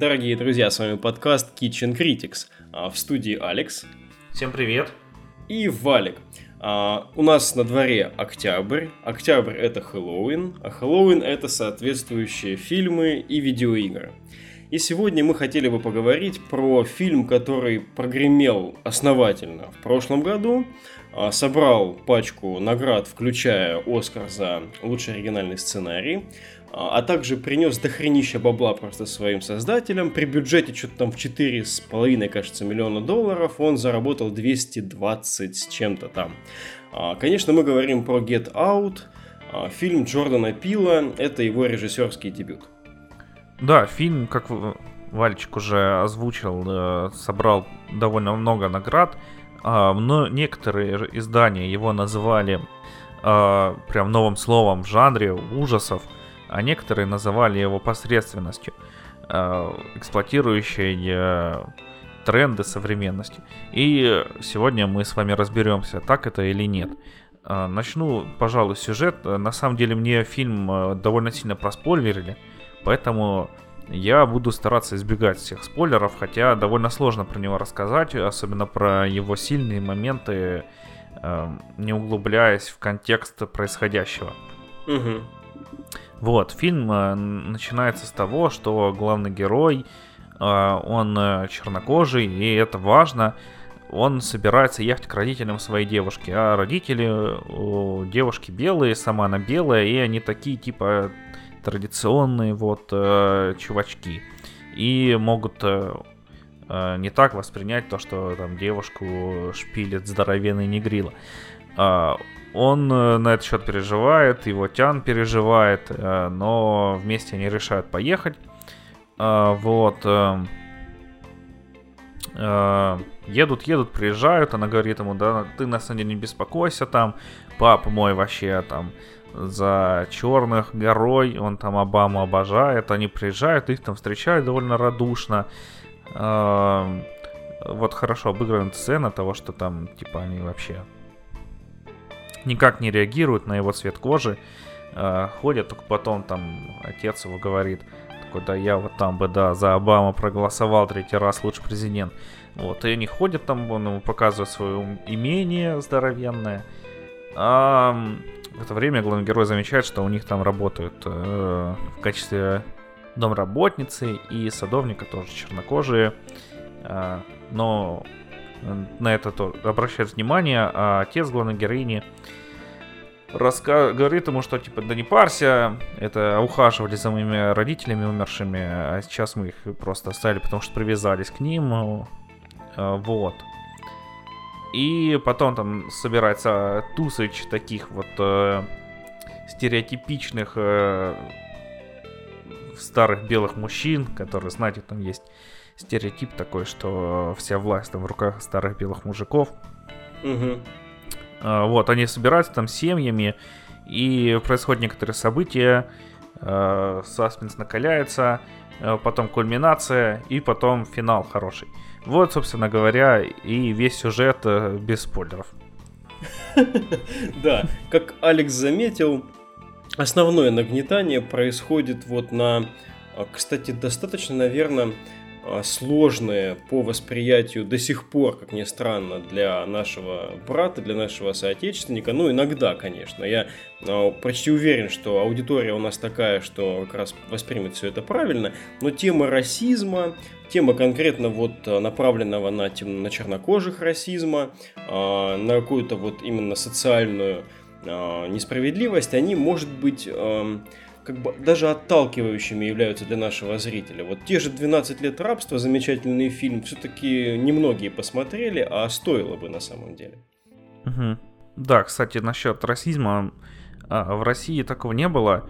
Дорогие друзья, с вами подкаст Kitchen Critics. А, в студии Алекс. Всем привет. И Валик. А, у нас на дворе октябрь. Октябрь это Хэллоуин, а Хэллоуин это соответствующие фильмы и видеоигры. И сегодня мы хотели бы поговорить про фильм, который прогремел основательно в прошлом году, а, собрал пачку наград, включая Оскар за лучший оригинальный сценарий, а, а также принес дохренища бабла просто своим создателям. При бюджете что-то там в 4,5, кажется, миллиона долларов он заработал 220 с чем-то там. А, конечно, мы говорим про Get Out, фильм Джордана Пила, это его режиссерский дебют. Да, фильм, как Вальчик уже озвучил, э, собрал довольно много наград, но некоторые издания его называли прям новым словом в жанре ужасов – а некоторые называли его посредственностью, э, эксплуатирующей э, тренды современности. И сегодня мы с вами разберемся, так это или нет. Э, начну, пожалуй, сюжет. На самом деле мне фильм довольно сильно проспойлерили, поэтому я буду стараться избегать всех спойлеров, хотя довольно сложно про него рассказать, особенно про его сильные моменты, не углубляясь в контекст происходящего. Угу. Вот, фильм э, начинается с того, что главный герой, э, он э, чернокожий, и это важно, он собирается ехать к родителям своей девушки, а родители у девушки белые, сама она белая, и они такие типа традиционные вот чувачки. И могут не так воспринять то, что там девушку шпилит здоровенный негрила. А, он э, на этот счет переживает, его Тян переживает, э, но вместе они решают поехать. А, вот. Э, едут, едут, приезжают, она говорит ему, да, ты на самом деле не беспокойся там, папа мой вообще там за черных горой, он там Обаму обожает, они приезжают, их там встречают довольно радушно. Вот хорошо обыграна сцена того, что там, типа, они вообще никак не реагируют на его цвет кожи, э, ходят, только потом там отец его говорит, такой, да я вот там бы, да, за Обаму проголосовал третий раз, лучший президент. Вот, и они ходят там, он ему показывает свое имение здоровенное. В это время главный герой замечает, что у них там работают э, в качестве домработницы и садовника тоже чернокожие. Э, но на это то обращает внимание, а отец главной героини раска... говорит ему, что типа, да не парься, это ухаживали за моими родителями умершими, а сейчас мы их просто оставили, потому что привязались к ним, а, вот. И потом там собирается тусыч таких вот э, стереотипичных э, старых белых мужчин, которые, знаете, там есть стереотип такой, что вся власть там в руках старых белых мужиков. Угу. Вот, они собираются там семьями, и происходят некоторые события, э, саспенс накаляется, э, потом кульминация, и потом финал хороший. Вот, собственно говоря, и весь сюжет э, без спойлеров. Да, как Алекс заметил, основное нагнетание происходит вот на, кстати, достаточно, наверное, а, сложные по восприятию до сих пор, как ни странно, для нашего брата, для нашего соотечественника. Ну, иногда, конечно. Я а, почти уверен, что аудитория у нас такая, что как раз воспримет все это правильно. Но тема расизма, тема конкретно вот а, направленного на, тем, на чернокожих расизма, на какую-то вот именно социальную несправедливость, они, может быть, как бы даже отталкивающими являются для нашего зрителя. Вот те же 12 лет рабства, замечательный фильм, все-таки немногие посмотрели, а стоило бы на самом деле. Угу. Да, кстати, насчет расизма. А, в России такого не было.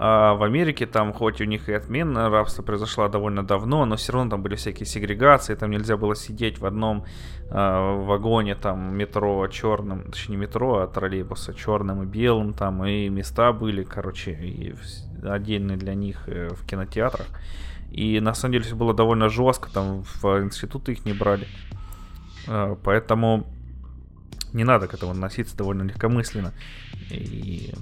А в Америке там, хоть у них и отмена рабства произошла довольно давно, но все равно там были всякие сегрегации, там нельзя было сидеть в одном э, вагоне, там метро черным, точнее не метро, а троллейбуса черным и белым, там и места были, короче, и отдельные для них э, в кинотеатрах. И на самом деле все было довольно жестко, там в институты их не брали. Э, поэтому не надо к этому относиться довольно легкомысленно. И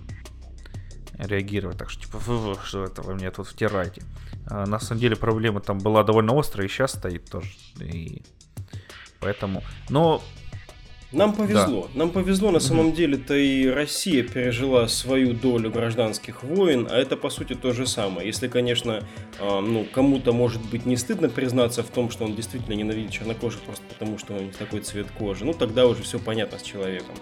реагировать. Так что, типа, вы, вы что это вы мне тут втираете. А, на самом деле проблема там была довольно острая и сейчас стоит тоже. И поэтому... Но нам повезло. Да. Нам повезло, на самом деле-то и Россия пережила свою долю гражданских войн, а это по сути то же самое. Если, конечно, э, ну, кому-то может быть не стыдно признаться в том, что он действительно ненавидит чернокожих просто потому, что у них такой цвет кожи, ну тогда уже все понятно с человеком.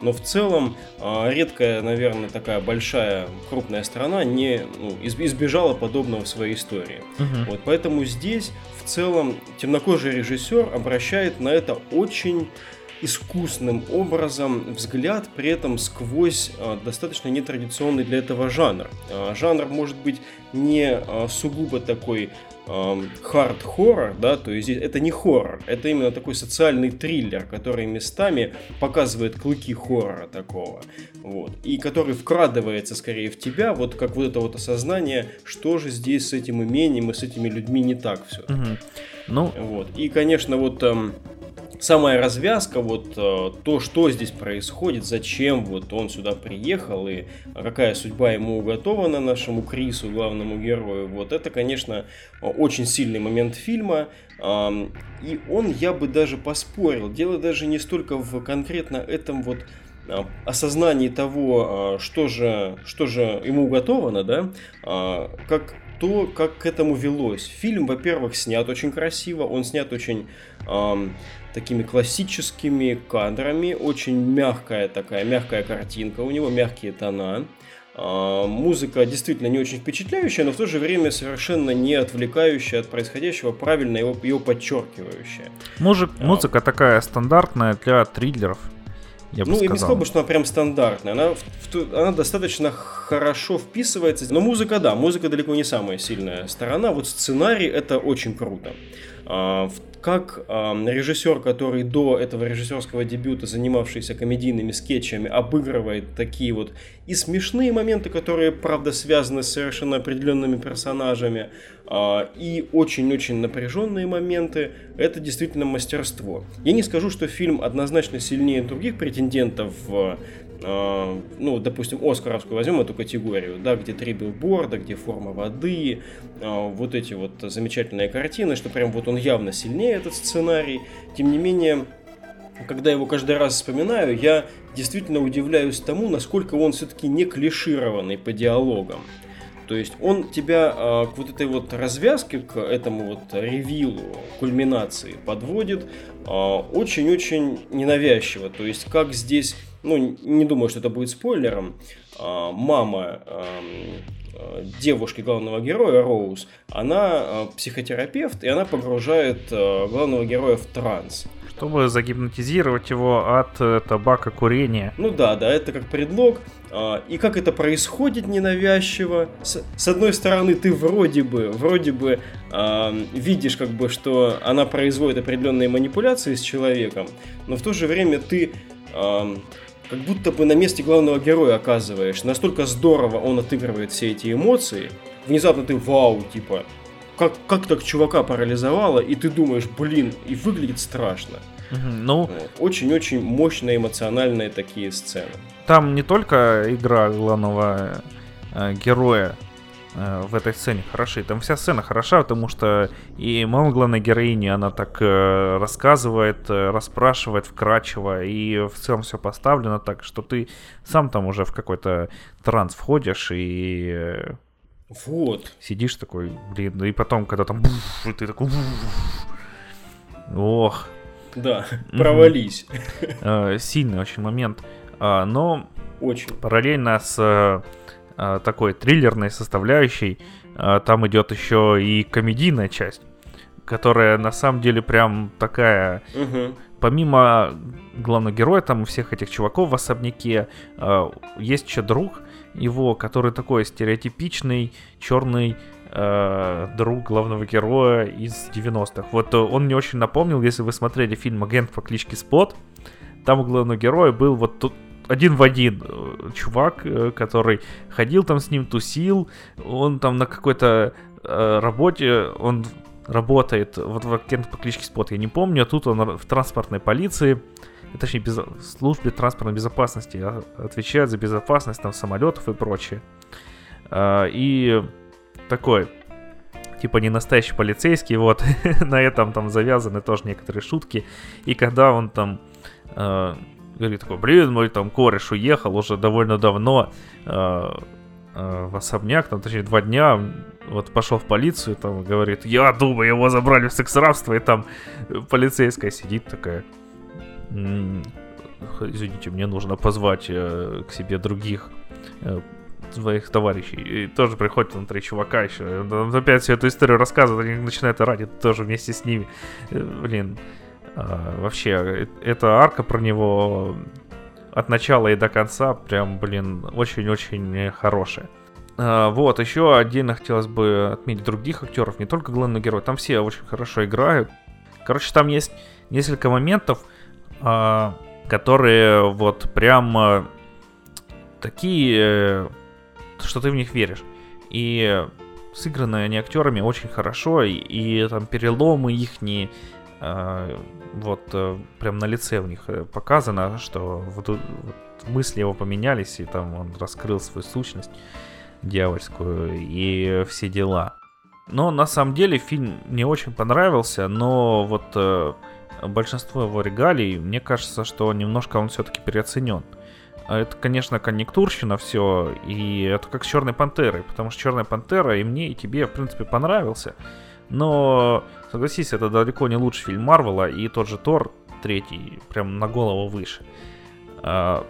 Но в целом э, редкая, наверное, такая большая, крупная страна не ну, избежала подобного в своей истории. Угу. Вот, поэтому здесь в целом темнокожий режиссер обращает на это очень искусным образом взгляд, при этом сквозь а, достаточно нетрадиционный для этого жанр. А, жанр может быть не а, сугубо такой хард-хоррор, да, то есть это не хоррор, это именно такой социальный триллер, который местами показывает клыки хоррора такого, вот, и который вкрадывается скорее в тебя, вот как вот это вот осознание, что же здесь с этим имением и с этими людьми не так все. Угу. Ну, вот, и, конечно, вот эм, самая развязка, вот э, то, что здесь происходит, зачем вот он сюда приехал и какая судьба ему уготована нашему Крису, главному герою, вот это, конечно, очень сильный момент фильма. И он, я бы даже поспорил, дело даже не столько в конкретно этом вот а, осознании того, а, что же, что же ему уготовано, да, а, как то, как к этому велось. Фильм, во-первых, снят очень красиво, он снят очень такими классическими кадрами, очень мягкая такая, мягкая картинка, у него мягкие тона. А, музыка действительно не очень впечатляющая, но в то же время совершенно не отвлекающая от происходящего, правильно его, его подчеркивающая. Мужик, а, музыка такая стандартная для триллеров. Я ну, я не сказал бы, что она прям стандартная. Она, она достаточно хорошо вписывается. Но музыка, да, музыка далеко не самая сильная сторона. Вот сценарий это очень круто. А, как э, режиссер, который до этого режиссерского дебюта, занимавшийся комедийными скетчами, обыгрывает такие вот и смешные моменты, которые, правда, связаны с совершенно определенными персонажами, э, и очень-очень напряженные моменты, это действительно мастерство. Я не скажу, что фильм однозначно сильнее других претендентов а, ну, допустим, Оскаровскую возьмем эту категорию, да, где три билборда, где форма воды, а, вот эти вот замечательные картины, что прям вот он явно сильнее этот сценарий. Тем не менее, когда его каждый раз вспоминаю, я действительно удивляюсь тому, насколько он все-таки не клишированный по диалогам. То есть он тебя э, к вот этой вот развязке, к этому вот ревилу, кульминации подводит очень-очень э, ненавязчиво. То есть как здесь ну, не думаю, что это будет спойлером, а, мама девушки главного героя, Роуз, она а, психотерапевт, и она погружает а, главного героя в транс. Чтобы загипнотизировать его от э, табака курения. Ну да, да, это как предлог. И как это происходит ненавязчиво. С, с одной стороны, ты вроде бы, вроде бы э, видишь, как бы, что она производит определенные манипуляции с человеком, но в то же время ты э, как будто бы на месте главного героя оказываешь. Настолько здорово он отыгрывает все эти эмоции. Внезапно ты вау, типа, как, как так чувака парализовало, и ты думаешь, блин, и выглядит страшно. Ну, очень-очень мощные эмоциональные такие сцены. Там не только игра главного э, героя Э, в этой сцене хороши. Там вся сцена хороша, потому что и мама главной героини, она так э, рассказывает, э, расспрашивает вкрадчиво, и в целом все поставлено так, что ты сам там уже в какой-то транс входишь и... Э, вот. Сидишь такой, блин, и потом, когда там... Буф, и ты такой... Буф, ох. Да, провались. Э, сильный очень момент. А, но... Очень. Параллельно с Э, такой триллерной составляющей, э, там идет еще и комедийная часть, которая на самом деле прям такая... Угу. Помимо главного героя, там у всех этих чуваков в особняке, э, есть еще друг его, который такой стереотипичный, черный э, друг главного героя из 90-х. Вот он мне очень напомнил, если вы смотрели фильм «Агент по кличке Спот», там у главного героя был вот тут один в один э, чувак, э, который ходил там с ним, тусил, он там на какой-то э, работе, он работает, вот в агент по кличке Спот, я не помню, а тут он в транспортной полиции, точнее, без, службе транспортной безопасности, а, отвечает за безопасность там самолетов и прочее. А, и такой, типа не настоящий полицейский, вот, на этом там завязаны тоже некоторые шутки. И когда он там э, говорит такой, блин, мой там кореш уехал уже довольно давно э, э, в особняк, там, точнее, два дня, вот пошел в полицию, там, говорит, я думаю, его забрали в секс-рабство, и там полицейская сидит такая, извините, мне нужно позвать э, к себе других э, своих товарищей. И тоже приходит внутри чувака еще. Он опять всю эту историю рассказывает, они начинают орать тоже вместе с ними. Э, блин, вообще, э, эта арка про него от начала и до конца прям, блин, очень-очень хорошая. А, вот, еще отдельно хотелось бы отметить других актеров, не только главный герой, там все очень хорошо играют. Короче, там есть несколько моментов, а, которые вот прям такие, что ты в них веришь. И сыграны они актерами очень хорошо, и, и там переломы их вот э, прям на лице у них э, показано, что вот, вот мысли его поменялись, и там он раскрыл свою сущность дьявольскую и все дела. Но на самом деле фильм мне очень понравился, но вот э, большинство его регалий, мне кажется, что немножко он все-таки переоценен. А это, конечно, конъюнктурщина все, и это как с Черной Пантерой, потому что Черная Пантера и мне, и тебе, в принципе, понравился. Но, согласись, это далеко не лучший фильм Марвела, и тот же Тор третий прям на голову выше. А...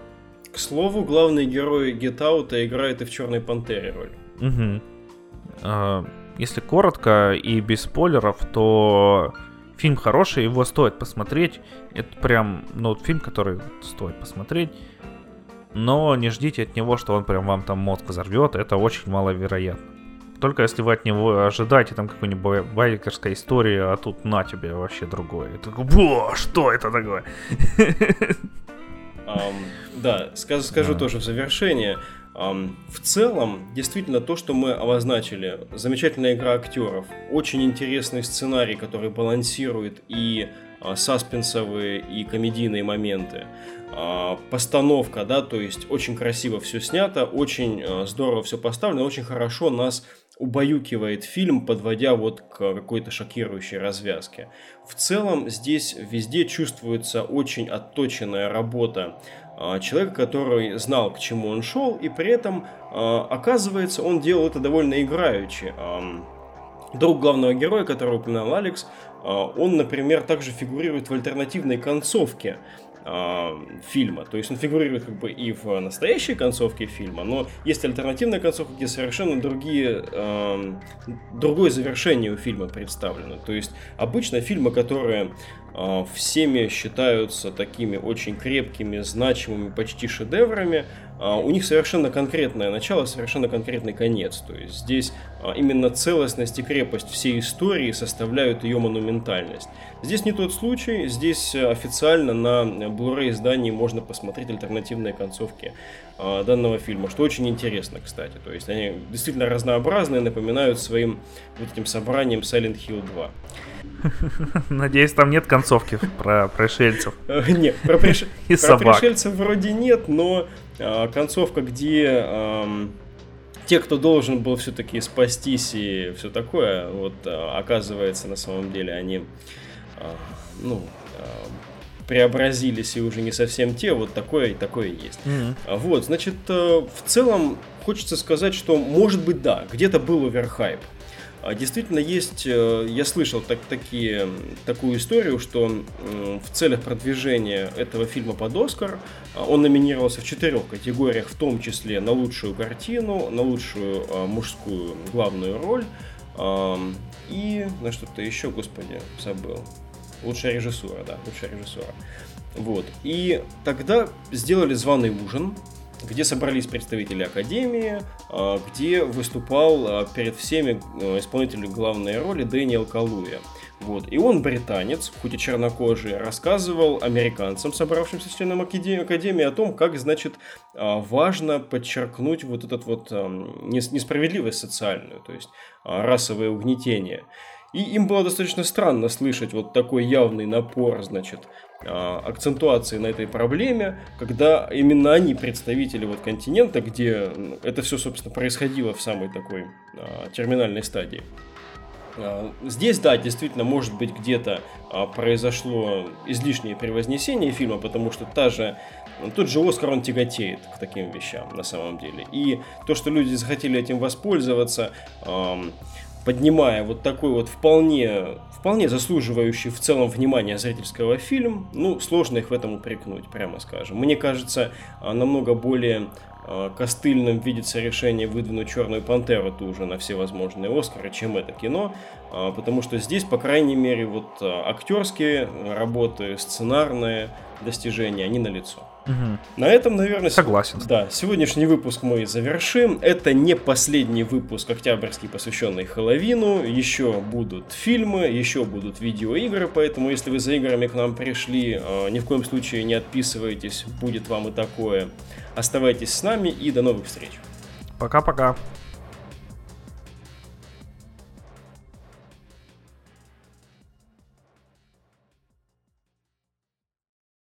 К слову, главный герой Out играет и в Черной Пантере роль. Угу. А, если коротко и без спойлеров, то фильм хороший, его стоит посмотреть. Это прям, ну, фильм, который стоит посмотреть. Но не ждите от него, что он прям вам там мозг взорвет. Это очень маловероятно. Только если вы от него ожидаете там какой-нибудь байкерской истории, а тут на тебе вообще другое. И такой, Бо, что это такое? Um, да, скажу, скажу тоже в завершение. Um, в целом, действительно, то, что мы обозначили, замечательная игра актеров, очень интересный сценарий, который балансирует и а, саспенсовые, и комедийные моменты. А, постановка, да, то есть очень красиво все снято, очень а, здорово все поставлено, очень хорошо нас убаюкивает фильм, подводя вот к какой-то шокирующей развязке. В целом здесь везде чувствуется очень отточенная работа а, человека, который знал, к чему он шел, и при этом, а, оказывается, он делал это довольно играючи. Друг главного героя, которого упоминал Алекс, а, он, например, также фигурирует в альтернативной концовке фильма. То есть он фигурирует как бы и в настоящей концовке фильма, но есть альтернативная концовка, где совершенно другие, э, другое завершение у фильма представлено. То есть обычно фильмы, которые э, всеми считаются такими очень крепкими, значимыми, почти шедеврами, а, у них совершенно конкретное начало, совершенно конкретный конец. То есть здесь а, именно целостность и крепость всей истории составляют ее монументальность. Здесь не тот случай, здесь официально на Blu-ray издании можно посмотреть альтернативные концовки а, данного фильма, что очень интересно, кстати. То есть они действительно разнообразные, напоминают своим вот этим собранием Silent Hill 2. Надеюсь, там нет концовки про пришельцев. Нет, про пришельцев вроде нет, но а, концовка, где те, кто должен был все-таки спастись и все такое, вот оказывается на самом деле они, ну, преобразились и уже не совсем те, вот такое и такое есть. Mm-hmm. Вот, значит, э, в целом хочется сказать, что может быть да, где-то был оверхайп. А действительно есть, э, я слышал так, такие, такую историю, что в целях продвижения этого фильма под Оскар а, он номинировался в четырех категориях, в том числе на лучшую картину, на лучшую мужскую главную роль и на что-то еще, господи, забыл. Лучшая режиссура, да, лучшая режиссура. Вот. И тогда сделали званый ужин, где собрались представители Академии, а, где выступал а, перед всеми а, исполнитель главной роли Дэниел Калуя. Вот. И он британец, хоть и чернокожий, рассказывал американцам, собравшимся членам Академии, о том, как, значит, важно подчеркнуть вот этот вот несправедливость социальную, то есть расовое угнетение. И им было достаточно странно слышать вот такой явный напор, значит, а, акцентуации на этой проблеме, когда именно они представители вот континента, где это все, собственно, происходило в самой такой а, терминальной стадии. А, здесь, да, действительно, может быть, где-то произошло излишнее превознесение фильма, потому что та же, тот же Оскар, он тяготеет к таким вещам на самом деле. И то, что люди захотели этим воспользоваться, поднимая вот такой вот вполне, вполне заслуживающий в целом внимания зрительского фильм, ну, сложно их в этом упрекнуть, прямо скажем. Мне кажется, а, намного более а, костыльным видится решение выдвинуть Черную Пантеру ту уже на все возможные Оскары, чем это кино, а, потому что здесь, по крайней мере, вот актерские работы, сценарные достижения, они налицо. Угу. На этом, наверное, согласен. Да, сегодняшний выпуск мы завершим. Это не последний выпуск октябрьский, посвященный Хэллоуину. Еще будут фильмы, еще будут видеоигры, поэтому если вы за играми к нам пришли, э, ни в коем случае не отписывайтесь, будет вам и такое. Оставайтесь с нами и до новых встреч. Пока-пока.